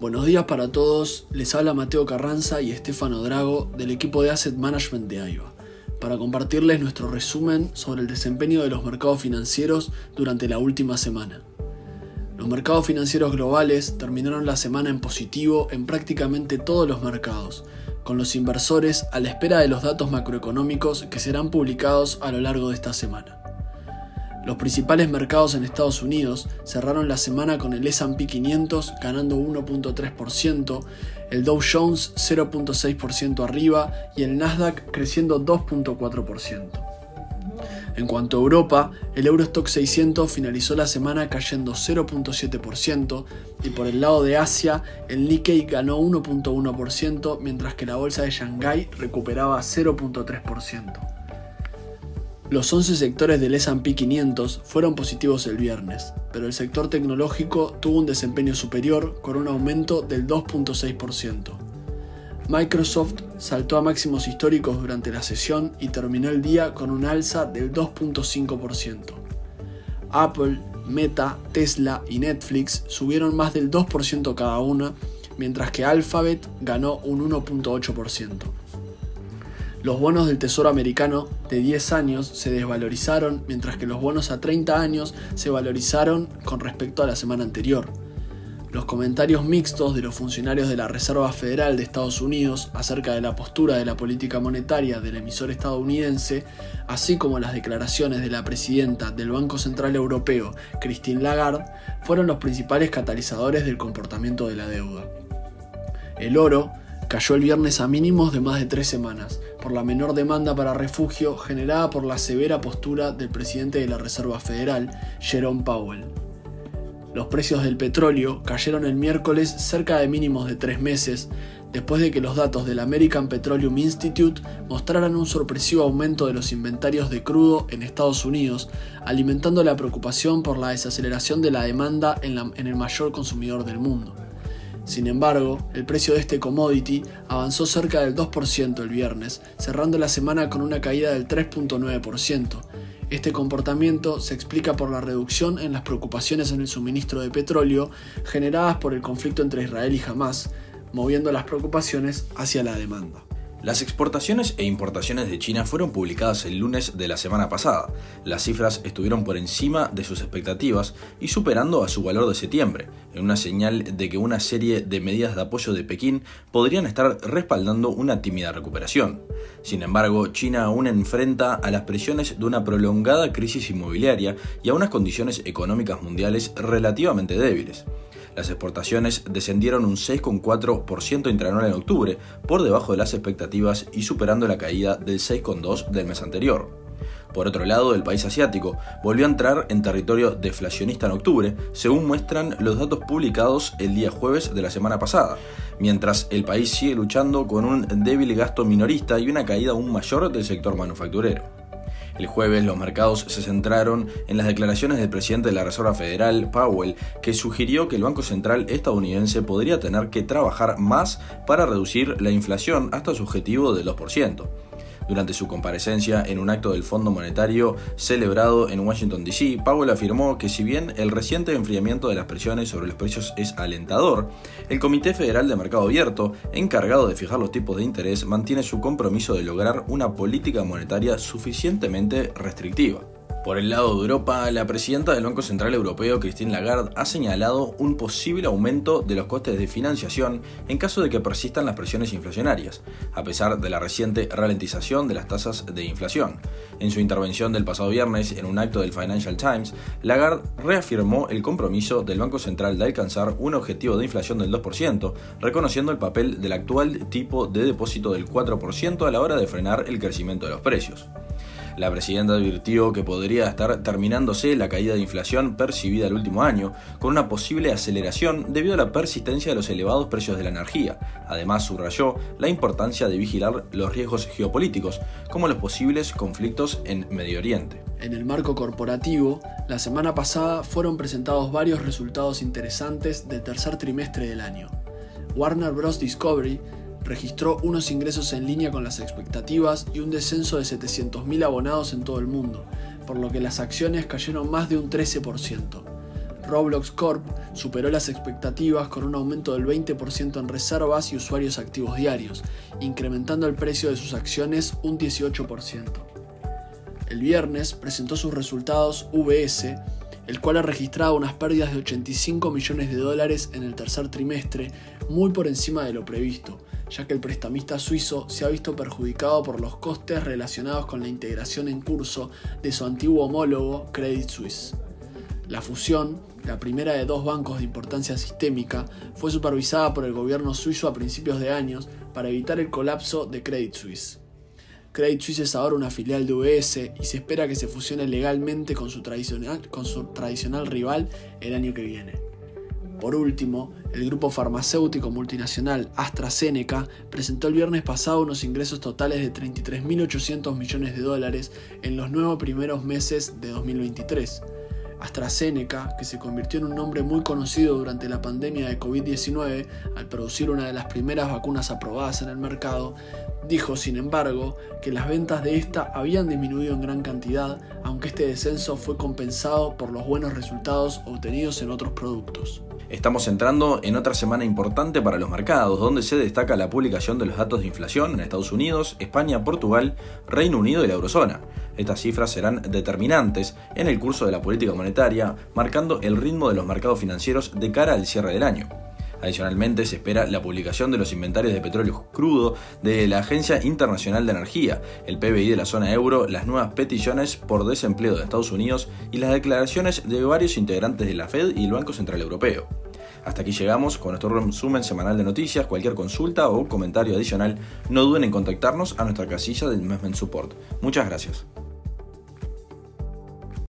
Buenos días para todos, les habla Mateo Carranza y Estefano Drago del equipo de Asset Management de AIBA, para compartirles nuestro resumen sobre el desempeño de los mercados financieros durante la última semana. Los mercados financieros globales terminaron la semana en positivo en prácticamente todos los mercados, con los inversores a la espera de los datos macroeconómicos que serán publicados a lo largo de esta semana. Los principales mercados en Estados Unidos cerraron la semana con el SP 500 ganando 1.3%, el Dow Jones 0.6% arriba y el Nasdaq creciendo 2.4%. En cuanto a Europa, el Eurostock 600 finalizó la semana cayendo 0.7% y por el lado de Asia, el Nikkei ganó 1.1% mientras que la bolsa de Shanghái recuperaba 0.3%. Los 11 sectores del SP 500 fueron positivos el viernes, pero el sector tecnológico tuvo un desempeño superior con un aumento del 2.6%. Microsoft saltó a máximos históricos durante la sesión y terminó el día con un alza del 2.5%. Apple, Meta, Tesla y Netflix subieron más del 2% cada una, mientras que Alphabet ganó un 1.8%. Los bonos del Tesoro americano de 10 años se desvalorizaron, mientras que los bonos a 30 años se valorizaron con respecto a la semana anterior. Los comentarios mixtos de los funcionarios de la Reserva Federal de Estados Unidos acerca de la postura de la política monetaria del emisor estadounidense, así como las declaraciones de la presidenta del Banco Central Europeo, Christine Lagarde, fueron los principales catalizadores del comportamiento de la deuda. El oro cayó el viernes a mínimos de más de tres semanas, por la menor demanda para refugio generada por la severa postura del presidente de la Reserva Federal, Jerome Powell. Los precios del petróleo cayeron el miércoles cerca de mínimos de tres meses, después de que los datos del American Petroleum Institute mostraran un sorpresivo aumento de los inventarios de crudo en Estados Unidos, alimentando la preocupación por la desaceleración de la demanda en, en el mayor consumidor del mundo. Sin embargo, el precio de este commodity avanzó cerca del 2% el viernes, cerrando la semana con una caída del 3.9%. Este comportamiento se explica por la reducción en las preocupaciones en el suministro de petróleo generadas por el conflicto entre Israel y Hamas, moviendo las preocupaciones hacia la demanda. Las exportaciones e importaciones de China fueron publicadas el lunes de la semana pasada. Las cifras estuvieron por encima de sus expectativas y superando a su valor de septiembre, en una señal de que una serie de medidas de apoyo de Pekín podrían estar respaldando una tímida recuperación. Sin embargo, China aún enfrenta a las presiones de una prolongada crisis inmobiliaria y a unas condiciones económicas mundiales relativamente débiles. Las exportaciones descendieron un 6,4% intranual en octubre, por debajo de las expectativas y superando la caída del 6,2% del mes anterior. Por otro lado, el país asiático volvió a entrar en territorio deflacionista en octubre, según muestran los datos publicados el día jueves de la semana pasada, mientras el país sigue luchando con un débil gasto minorista y una caída aún mayor del sector manufacturero. El jueves los mercados se centraron en las declaraciones del presidente de la Reserva Federal, Powell, que sugirió que el Banco Central estadounidense podría tener que trabajar más para reducir la inflación hasta su objetivo del 2% durante su comparecencia en un acto del Fondo Monetario celebrado en Washington, D.C., Powell afirmó que si bien el reciente enfriamiento de las presiones sobre los precios es alentador, el Comité Federal de Mercado Abierto, encargado de fijar los tipos de interés, mantiene su compromiso de lograr una política monetaria suficientemente restrictiva. Por el lado de Europa, la presidenta del Banco Central Europeo, Christine Lagarde, ha señalado un posible aumento de los costes de financiación en caso de que persistan las presiones inflacionarias, a pesar de la reciente ralentización de las tasas de inflación. En su intervención del pasado viernes en un acto del Financial Times, Lagarde reafirmó el compromiso del Banco Central de alcanzar un objetivo de inflación del 2%, reconociendo el papel del actual tipo de depósito del 4% a la hora de frenar el crecimiento de los precios. La presidenta advirtió que podría estar terminándose la caída de inflación percibida el último año, con una posible aceleración debido a la persistencia de los elevados precios de la energía. Además, subrayó la importancia de vigilar los riesgos geopolíticos, como los posibles conflictos en Medio Oriente. En el marco corporativo, la semana pasada fueron presentados varios resultados interesantes del tercer trimestre del año. Warner Bros. Discovery registró unos ingresos en línea con las expectativas y un descenso de 700.000 abonados en todo el mundo, por lo que las acciones cayeron más de un 13%. Roblox Corp superó las expectativas con un aumento del 20% en reservas y usuarios activos diarios, incrementando el precio de sus acciones un 18%. El viernes presentó sus resultados VS, el cual ha registrado unas pérdidas de 85 millones de dólares en el tercer trimestre, muy por encima de lo previsto, ya que el prestamista suizo se ha visto perjudicado por los costes relacionados con la integración en curso de su antiguo homólogo Credit Suisse. La fusión, la primera de dos bancos de importancia sistémica, fue supervisada por el gobierno suizo a principios de años para evitar el colapso de Credit Suisse. Credit Suisse es ahora una filial de UBS y se espera que se fusione legalmente con su, tradicional, con su tradicional rival el año que viene. Por último, el grupo farmacéutico multinacional AstraZeneca presentó el viernes pasado unos ingresos totales de 33.800 millones de dólares en los nuevos primeros meses de 2023 AstraZeneca, que se convirtió en un nombre muy conocido durante la pandemia de COVID-19 al producir una de las primeras vacunas aprobadas en el mercado, dijo, sin embargo, que las ventas de esta habían disminuido en gran cantidad, aunque este descenso fue compensado por los buenos resultados obtenidos en otros productos. Estamos entrando en otra semana importante para los mercados, donde se destaca la publicación de los datos de inflación en Estados Unidos, España, Portugal, Reino Unido y la eurozona. Estas cifras serán determinantes en el curso de la política monetaria, marcando el ritmo de los mercados financieros de cara al cierre del año. Adicionalmente, se espera la publicación de los inventarios de petróleo crudo de la Agencia Internacional de Energía, el PBI de la zona euro, las nuevas peticiones por desempleo de Estados Unidos y las declaraciones de varios integrantes de la Fed y el Banco Central Europeo. Hasta aquí llegamos con nuestro resumen semanal de noticias. Cualquier consulta o comentario adicional, no duden en contactarnos a nuestra casilla de Investment Support. Muchas gracias.